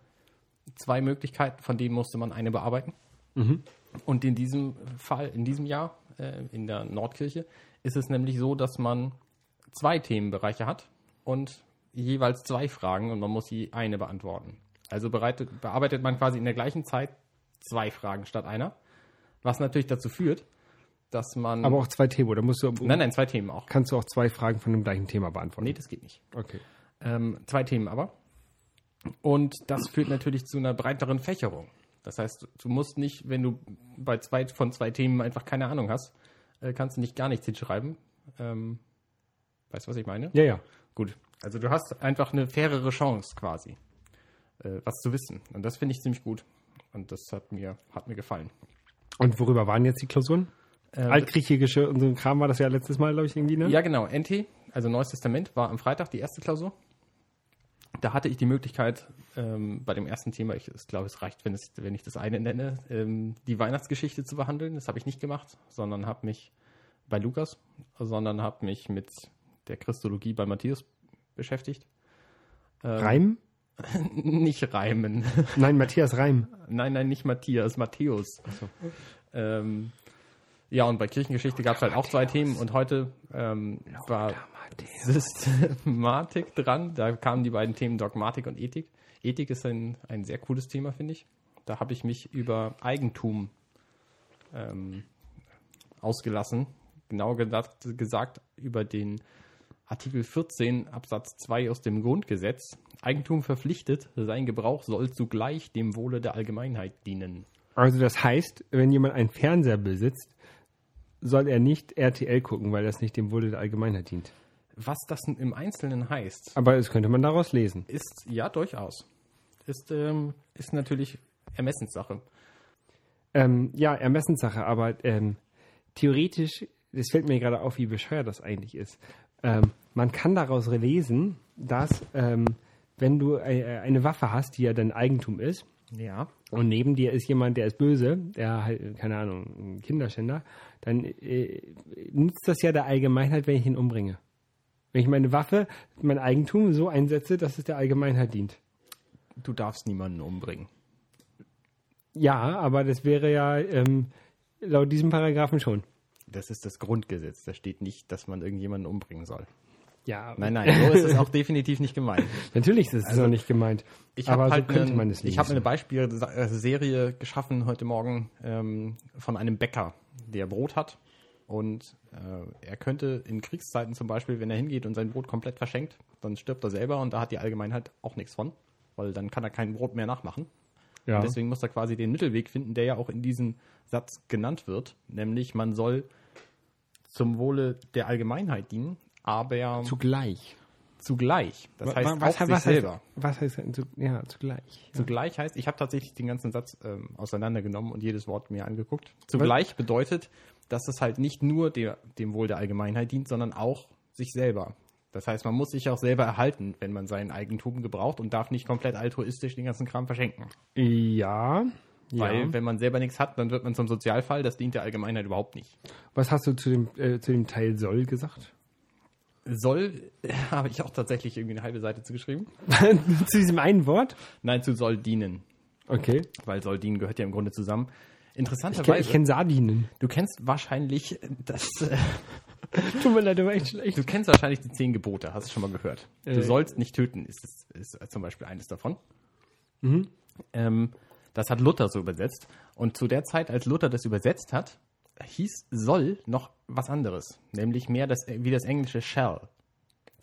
Speaker 3: zwei Möglichkeiten, von denen musste man eine bearbeiten. Und in diesem Fall, in diesem Jahr, äh, in der Nordkirche, ist es nämlich so, dass man zwei Themenbereiche hat und jeweils zwei Fragen und man muss je eine beantworten. Also bereitet, bearbeitet man quasi in der gleichen Zeit zwei Fragen statt einer, was natürlich dazu führt, dass man.
Speaker 2: Aber auch zwei Themen, oder musst du.
Speaker 3: Nein, nein, zwei Themen auch.
Speaker 2: Kannst du auch zwei Fragen von dem gleichen Thema beantworten?
Speaker 3: Nee, das geht nicht.
Speaker 2: Okay.
Speaker 3: Ähm, zwei Themen aber. Und das führt natürlich zu einer breiteren Fächerung. Das heißt, du musst nicht, wenn du bei zwei von zwei Themen einfach keine Ahnung hast, äh, kannst du nicht gar nichts hinschreiben. Ähm, weißt du, was ich meine?
Speaker 2: Ja, ja.
Speaker 3: Gut. Also du hast einfach eine fairere Chance quasi, äh, was zu wissen. Und das finde ich ziemlich gut. Und das hat mir, hat mir gefallen.
Speaker 2: Und worüber waren jetzt die Klausuren?
Speaker 3: Ähm,
Speaker 2: Altgriechische und so ein Kram war das ja letztes Mal, glaube ich, irgendwie, ne?
Speaker 3: Ja, genau. NT, also Neues Testament, war am Freitag die erste Klausur. Da hatte ich die Möglichkeit, ähm, bei dem ersten Thema, ich, ich glaube, es reicht, wenn, es, wenn ich das eine nenne, ähm, die Weihnachtsgeschichte zu behandeln. Das habe ich nicht gemacht, sondern habe mich bei Lukas, sondern habe mich mit der Christologie bei Matthäus beschäftigt. Ähm,
Speaker 2: Reim?
Speaker 3: Nicht Reimen.
Speaker 2: Nein, Matthias Reim.
Speaker 3: Nein, nein, nicht Matthias, Matthäus. Ähm, ja, und bei Kirchengeschichte gab es halt auch zwei Themen und heute ähm, war Systematik dran. Da kamen die beiden Themen Dogmatik und Ethik. Ethik ist ein, ein sehr cooles Thema, finde ich. Da habe ich mich über Eigentum ähm, ausgelassen. Genau gedacht, gesagt über den Artikel 14 Absatz 2 aus dem Grundgesetz. Eigentum verpflichtet, sein Gebrauch soll zugleich dem Wohle der Allgemeinheit dienen.
Speaker 2: Also das heißt, wenn jemand einen Fernseher besitzt, soll er nicht RTL gucken, weil das nicht dem Wohle der Allgemeinheit dient.
Speaker 3: Was das im Einzelnen heißt,
Speaker 2: Aber das könnte man daraus lesen.
Speaker 3: ist ja durchaus. Ist, ähm, ist natürlich Ermessenssache.
Speaker 2: Ähm, ja, Ermessenssache, aber ähm, theoretisch, das fällt mir gerade auf, wie bescheuert das eigentlich ist. Ähm, man kann daraus lesen, dass ähm, wenn du äh, eine Waffe hast, die ja dein Eigentum ist,
Speaker 3: Ja.
Speaker 2: und neben dir ist jemand, der ist böse, der halt, keine Ahnung, ein Kinderschänder, dann äh, nützt das ja der Allgemeinheit, wenn ich ihn umbringe. Wenn ich meine Waffe, mein Eigentum so einsetze, dass es der Allgemeinheit dient.
Speaker 3: Du darfst niemanden umbringen.
Speaker 2: Ja, aber das wäre ja ähm, laut diesem Paragraphen schon.
Speaker 3: Das ist das Grundgesetz. Da steht nicht, dass man irgendjemanden umbringen soll.
Speaker 2: Ja,
Speaker 3: Nein, nein, so ist es auch definitiv nicht gemeint.
Speaker 2: natürlich ist es noch nicht gemeint.
Speaker 3: Ich habe
Speaker 2: aber
Speaker 3: halt
Speaker 2: so könnte
Speaker 3: einen,
Speaker 2: man es
Speaker 3: ich habe eine Beispielserie geschaffen heute Morgen ähm, von einem Bäcker, der Brot hat. Und äh, er könnte in Kriegszeiten zum Beispiel, wenn er hingeht und sein Brot komplett verschenkt, dann stirbt er selber und da hat die Allgemeinheit auch nichts von, weil dann kann er kein Brot mehr nachmachen.
Speaker 2: ja.
Speaker 3: Und deswegen muss er quasi den Mittelweg finden, der ja auch in diesem Satz genannt wird, nämlich man soll zum Wohle der Allgemeinheit dienen, aber
Speaker 2: zugleich.
Speaker 3: zugleich. Das heißt
Speaker 2: was,
Speaker 3: auch
Speaker 2: was,
Speaker 3: sich
Speaker 2: was
Speaker 3: selber.
Speaker 2: Was heißt denn zu, ja, zugleich? Ja.
Speaker 3: Zugleich heißt, ich habe tatsächlich den ganzen Satz ähm, auseinandergenommen und jedes Wort mir angeguckt. Zugleich bedeutet, dass es halt nicht nur der, dem Wohl der Allgemeinheit dient, sondern auch sich selber. Das heißt, man muss sich auch selber erhalten, wenn man sein Eigentum gebraucht und darf nicht komplett altruistisch den ganzen Kram verschenken.
Speaker 2: Ja.
Speaker 3: Weil,
Speaker 2: ja.
Speaker 3: wenn man selber nichts hat, dann wird man zum Sozialfall. Das dient der Allgemeinheit überhaupt nicht.
Speaker 2: Was hast du zu dem, äh, zu dem Teil soll gesagt?
Speaker 3: Soll, habe ich auch tatsächlich irgendwie eine halbe Seite zugeschrieben.
Speaker 2: zu diesem einen Wort?
Speaker 3: Nein, zu soll dienen.
Speaker 2: Okay.
Speaker 3: Weil soll dienen gehört ja im Grunde zusammen.
Speaker 2: Ich kenne
Speaker 3: Interessanterweise,
Speaker 2: kenn Sardinen.
Speaker 3: du kennst wahrscheinlich das, äh,
Speaker 2: Tut mir leid, aber echt schlecht.
Speaker 3: du kennst wahrscheinlich die zehn Gebote, hast du schon mal gehört. Du
Speaker 2: Äh.
Speaker 3: sollst nicht töten, ist, ist, ist zum Beispiel eines davon.
Speaker 2: Mhm.
Speaker 3: Ähm, das hat Luther so übersetzt. Und zu der Zeit, als Luther das übersetzt hat, hieß soll noch was anderes. Nämlich mehr das, wie das englische shall.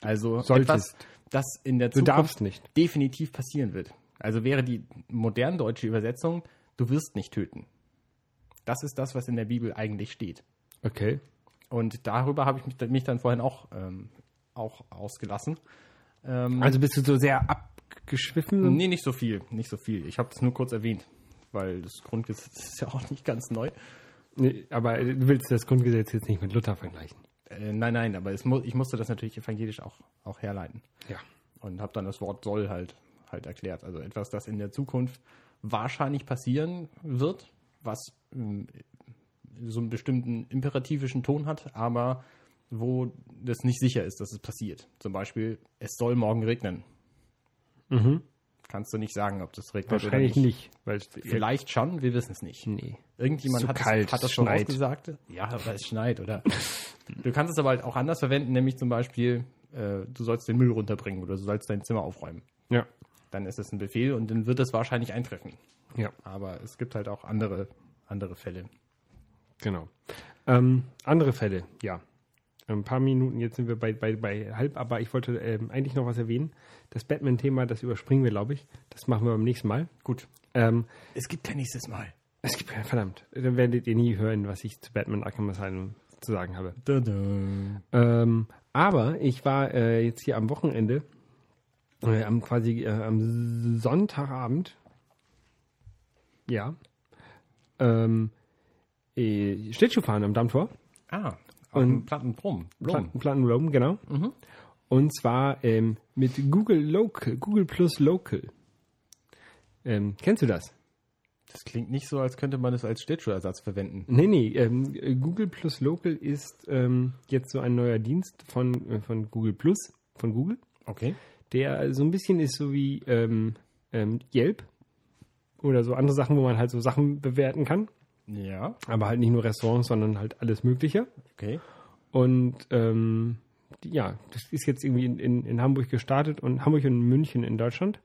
Speaker 3: Also
Speaker 2: Solltest.
Speaker 3: etwas, das in der Zukunft definitiv passieren wird. Also wäre die modern deutsche Übersetzung, du wirst nicht töten. Das ist das, was in der Bibel eigentlich steht.
Speaker 2: Okay.
Speaker 3: Und darüber habe ich mich, mich dann vorhin auch, ähm, auch ausgelassen. Ähm,
Speaker 2: Also bist du so sehr abgeschwiffen?
Speaker 3: nee, nicht so viel, nicht so viel. Ich habe das nur kurz erwähnt, weil das Grundgesetz ist ja auch nicht ganz neu.
Speaker 2: Nee, aber du willst das Grundgesetz jetzt nicht mit Luther vergleichen.
Speaker 3: Äh, nein, nein, aber es mu ich musste das natürlich evangelisch auch, auch herleiten.
Speaker 2: Ja.
Speaker 3: Und habe dann das Wort soll halt, halt erklärt. Also etwas, das in der Zukunft wahrscheinlich passieren wird, was ähm, so einen bestimmten imperativischen Ton hat, aber wo das nicht sicher ist, dass es passiert. Zum Beispiel, es soll morgen regnen. Kannst du nicht sagen, ob das regnet
Speaker 2: Mhm. Wahrscheinlich
Speaker 3: oder
Speaker 2: nicht. weil es-
Speaker 3: Vielleicht schon, wir wissen es nicht.
Speaker 2: Nee.
Speaker 3: Irgendjemand hat,
Speaker 2: kalt,
Speaker 3: das, hat das schon ausgesagt. Ja, aber es schneit, oder? du kannst es aber halt auch anders verwenden, nämlich zum Beispiel, äh, du sollst den Müll runterbringen oder du sollst dein Zimmer aufräumen.
Speaker 2: Ja.
Speaker 3: Dann ist es ein Befehl und dann wird es wahrscheinlich eintreffen.
Speaker 2: Ja.
Speaker 3: Aber es gibt halt auch andere, andere Fälle.
Speaker 2: Genau. Ähm, andere Fälle, ja. Ein paar Minuten, jetzt sind wir bei, bei, bei halb, aber ich wollte ähm, eigentlich noch was erwähnen. Das Batman-Thema, das überspringen wir, glaube ich. Das machen wir beim nächsten Mal.
Speaker 3: Gut.
Speaker 2: Ähm,
Speaker 3: Es gibt kein nächstes Mal.
Speaker 2: Es gibt, verdammt, dann werdet ihr nie hören, was ich zu Batman Arkham Asylum zu sagen habe. Ähm, aber ich war äh, jetzt hier am Wochenende, äh, am quasi äh, am Sonntagabend, ja, ähm, äh, Schlittschuhfahren am Dammtor.
Speaker 3: Ah,
Speaker 2: Und-
Speaker 3: und Plattenbrumm. Blum.
Speaker 2: Platten, Platten Rome, genau. Und zwar ähm, mit Google Local, Google Plus Local. Ähm, kennst du das?
Speaker 3: Das klingt nicht so, als könnte man es als Schlittschuhersatz verwenden.
Speaker 2: Nee, nee, ähm, Google Plus Local ist ähm, jetzt so ein neuer Dienst von, äh, von Google Plus, von Google,
Speaker 3: Okay.
Speaker 2: der so ein bisschen ist so wie ähm, ähm, Yelp oder so andere Sachen, wo man halt so Sachen bewerten kann,
Speaker 3: Ja,
Speaker 2: aber halt nicht nur Restaurants, sondern halt alles Mögliche.
Speaker 3: okay.
Speaker 2: Und ähm, ja, das ist jetzt irgendwie in, in, in Hamburg gestartet und Hamburg und München in Deutschland.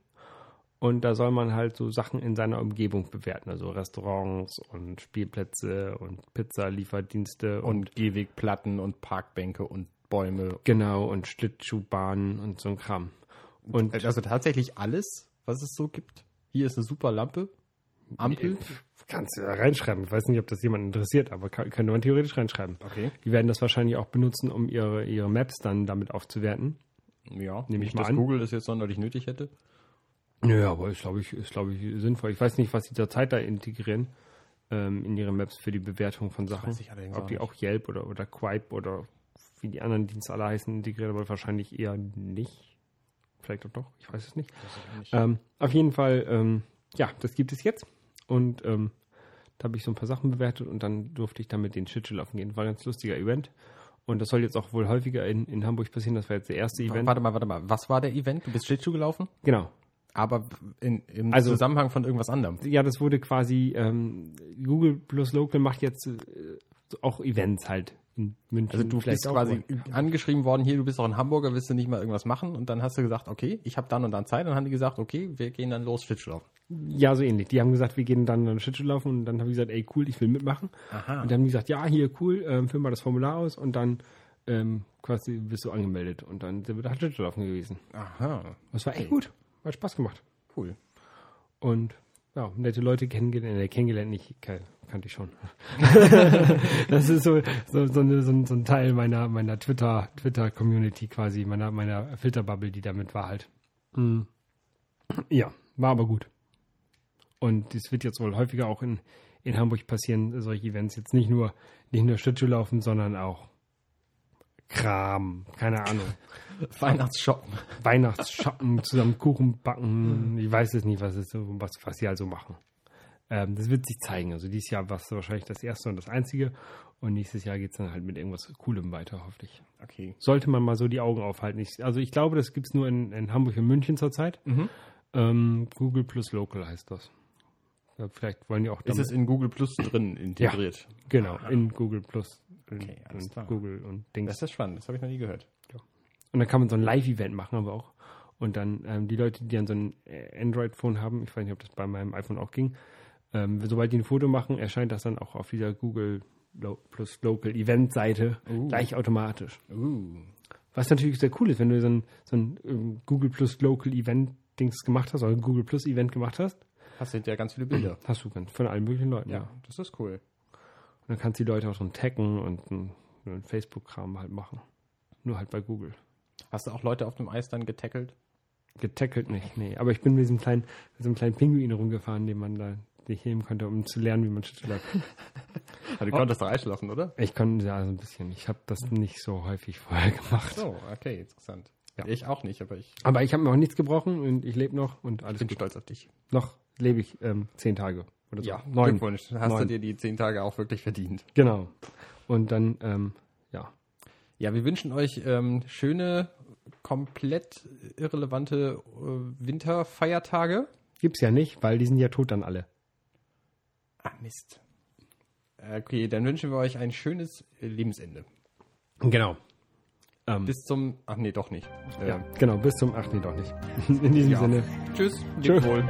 Speaker 2: Und da soll man halt so Sachen in seiner Umgebung bewerten, also Restaurants und Spielplätze und Pizzalieferdienste und,
Speaker 3: Und Gehwegplatten und Parkbänke und Bäume.
Speaker 2: genau und Schlittschuhbahnen und so ein Kram. Und
Speaker 3: Also tatsächlich alles, was es so gibt. Hier ist eine super Lampe. Ampel.
Speaker 2: kannst du da reinschreiben. Ich weiß nicht, ob das jemand interessiert, aber kann, könnte man theoretisch reinschreiben.
Speaker 3: Okay.
Speaker 2: Die werden das wahrscheinlich auch benutzen, um ihre, ihre Maps dann damit aufzuwerten.
Speaker 3: Ja,
Speaker 2: Nehme ich
Speaker 3: nicht,
Speaker 2: mal
Speaker 3: dass
Speaker 2: an.
Speaker 3: Google das jetzt sonderlich nötig hätte.
Speaker 2: Ja, aber ist, glaube ich, ist, glaube ich, sinnvoll. Ich weiß nicht, was sie zurzeit da integrieren ähm, in ihre Maps für die Bewertung von Sachen.
Speaker 3: weiß ich allerdings
Speaker 2: Ob
Speaker 3: auch
Speaker 2: die
Speaker 3: nicht.
Speaker 2: auch Yelp oder, oder Quipe oder wie die anderen Dienste alle heißen, integrieren, aber wahrscheinlich eher nicht. Vielleicht auch doch, ich weiß es nicht. Ähm, auf jeden Fall, ähm, ja, das gibt es jetzt. Und ähm, da habe ich so ein paar Sachen bewertet und dann durfte ich damit den Schlittschuh laufen gehen. War ein ganz lustiger Event. Und das soll jetzt auch wohl häufiger in, in Hamburg passieren. Das war jetzt der erste Event.
Speaker 3: Warte mal, warte mal. Was war der Event? Du bist Schlittschuh gelaufen?
Speaker 2: Genau.
Speaker 3: Aber in, im
Speaker 2: Also-
Speaker 3: Zusammenhang von irgendwas anderem.
Speaker 2: ja, das wurde quasi, ähm, Google plus Local macht jetzt äh, auch Events halt in München.
Speaker 3: Also du bist quasi angeschrieben worden, hier, du bist auch in Hamburger, willst du nicht mal irgendwas machen? Und dann hast du gesagt, okay, ich habe dann und dann Zeit. Und dann haben die gesagt, okay, wir gehen dann los, Schlittschuhlaufen.
Speaker 2: Ja, so ähnlich. Die haben gesagt, wir gehen dann an Schlittschuh laufen und dann habe ich gesagt, ey, cool, ich will mitmachen.
Speaker 3: Aha.
Speaker 2: Und dann haben die gesagt, ja, hier, cool, ähm, füll mal das Formular aus und dann ähm, quasi bist du angemeldet. Und dann sind wir da Schlittschuh laufen gewesen.
Speaker 3: Aha,
Speaker 2: Das war echt gut. Hat Spaß gemacht.
Speaker 3: cool.
Speaker 2: Und ja, nette Leute kennengelernt, äh, kennengelernt nicht, kannte ich schon. das ist so, so, so, eine, so, ein, Teil meiner, meiner Twitter, Twitter-Community quasi, meiner, meiner Filterbubble, die damit war halt. Mm. Ja, war aber gut. Und das wird jetzt wohl häufiger auch in, in Hamburg passieren, solche Events. Jetzt nicht nur, nicht nur Schlittschuh laufen, sondern auch Kram, keine Ahnung.
Speaker 3: Weihnachtsshoppen.
Speaker 2: Weihnachtsshoppen, zusammen Kuchen backen. Ich weiß es nicht, was, so- was, was sie also machen. Ähm, das wird sich zeigen. Also dieses Jahr war es wahrscheinlich das erste und das einzige. Und nächstes Jahr geht es dann halt mit irgendwas Coolem weiter, hoffentlich.
Speaker 3: Okay.
Speaker 2: Sollte man mal so die Augen aufhalten. Ich, also ich glaube, das gibt es nur in, in Hamburg und München zurzeit.
Speaker 3: Mhm.
Speaker 2: Ähm, Google plus Local heißt das. Ja, vielleicht wollen die auch
Speaker 3: Ist es in Google Plus drin integriert?
Speaker 2: genau, in Google Plus.
Speaker 3: Okay, alles klar.
Speaker 2: Google und Dings.
Speaker 3: Das ist spannend, das habe ich noch nie gehört.
Speaker 2: Und dann kann man so ein Live-Event machen, aber auch. Und dann ähm, die Leute, die dann so ein äh, Android-Phone haben, ich weiß nicht, ob das bei meinem iPhone auch ging, ähm, sobald die ein Foto machen, erscheint das dann auch auf dieser Google plus Local Event-Seite
Speaker 3: Uh.
Speaker 2: gleich automatisch.
Speaker 3: Uh.
Speaker 2: Was natürlich sehr cool ist, wenn du so ein, so ein ähm, Google plus Local Event-Dings gemacht hast, oder ein Google plus Event gemacht hast,
Speaker 3: Hast du hinterher ganz viele Bilder.
Speaker 2: hast du ganz von allen möglichen Leuten. Ja.
Speaker 3: Ja, das ist cool.
Speaker 2: Und dann kannst du die Leute auch so taggen und ein, ein Facebook-Kram halt machen. Nur halt bei Google.
Speaker 3: Hast du auch Leute auf dem Eis dann getackelt?
Speaker 2: Getackelt nicht, nee. Aber ich bin mit diesem kleinen, mit so einem kleinen Pinguin rumgefahren, den man da nicht nehmen konnte, um zu lernen, wie man Schlittschuh läuft.
Speaker 3: Ah, du konntest da reinschlafen, oder?
Speaker 2: Ich konnte ja so ein bisschen. Ich habe das nicht so häufig vorher gemacht.
Speaker 3: So, okay, interessant.
Speaker 2: Ja.
Speaker 3: Ich auch nicht, aber ich
Speaker 2: Aber ich habe mir auch nichts gebrochen und ich lebe noch und alles
Speaker 3: bin
Speaker 2: gut.
Speaker 3: stolz auf dich.
Speaker 2: Noch lebe ich ähm, zehn Tage oder so.
Speaker 3: Ja,
Speaker 2: neun.
Speaker 3: Glückwunsch. Hast
Speaker 2: Neun.
Speaker 3: du dir die zehn Tage auch wirklich verdient.
Speaker 2: Genau. Und dann, ähm, ja.
Speaker 3: Ja, wir wünschen euch ähm, schöne, komplett irrelevante äh, Winterfeiertage.
Speaker 2: Gibt's ja nicht, weil die sind ja tot dann alle.
Speaker 3: Ah, Mist. Okay, dann wünschen wir euch ein schönes äh, Lebensende.
Speaker 2: Genau. Ähm,
Speaker 3: Bis zum. Ach nee, doch nicht. Äh,
Speaker 2: ja, genau, bis zum 8. Nee, doch nicht. In diesem
Speaker 3: Ja.
Speaker 2: Sinne.
Speaker 3: Tschüss, lebt wohl.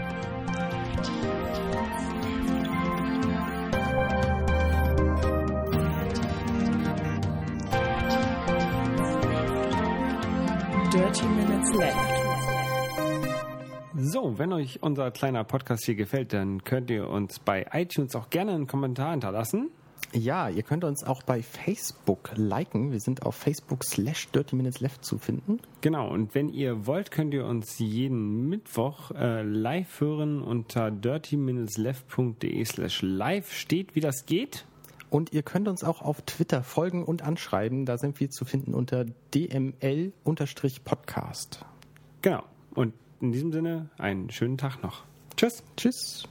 Speaker 2: So, wenn euch unser kleiner Podcast hier gefällt, dann könnt ihr uns bei iTunes auch gerne einen Kommentar hinterlassen.
Speaker 3: Ja, ihr könnt uns auch bei Facebook liken. Wir sind auf Facebook slash Dirty Minutes Left zu finden.
Speaker 2: Genau, und wenn ihr wollt, könnt ihr uns jeden Mittwoch äh, live hören unter dirty-left.de slash live steht, wie das geht.
Speaker 3: Und ihr könnt uns auch auf Twitter folgen und anschreiben. Da sind wir zu finden unter dml-podcast.
Speaker 2: Genau, und in diesem Sinne einen schönen Tag noch. Tschüss.
Speaker 3: Tschüss.